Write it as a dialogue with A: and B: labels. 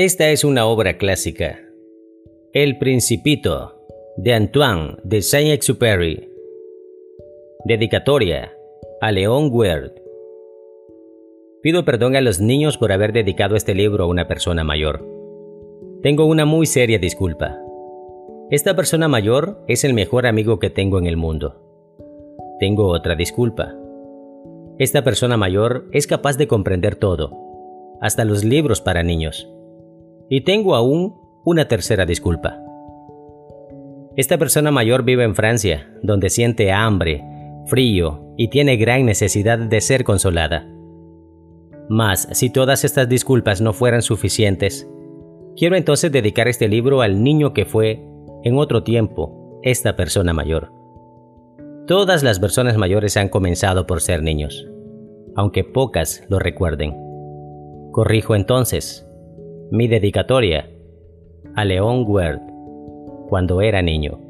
A: Esta es una obra clásica. El Principito, de Antoine de Saint-Exupéry. Dedicatoria a León Weird. Pido perdón a los niños por haber dedicado este libro a una persona mayor. Tengo una muy seria disculpa. Esta persona mayor es el mejor amigo que tengo en el mundo. Tengo otra disculpa. Esta persona mayor es capaz de comprender todo, hasta los libros para niños. Y tengo aún una tercera disculpa. Esta persona mayor vive en Francia, donde siente hambre, frío y tiene gran necesidad de ser consolada. Mas, si todas estas disculpas no fueran suficientes, quiero entonces dedicar este libro al niño que fue, en otro tiempo, esta persona mayor. Todas las personas mayores han comenzado por ser niños, aunque pocas lo recuerden. Corrijo entonces mi dedicatoria a León Ward cuando era niño.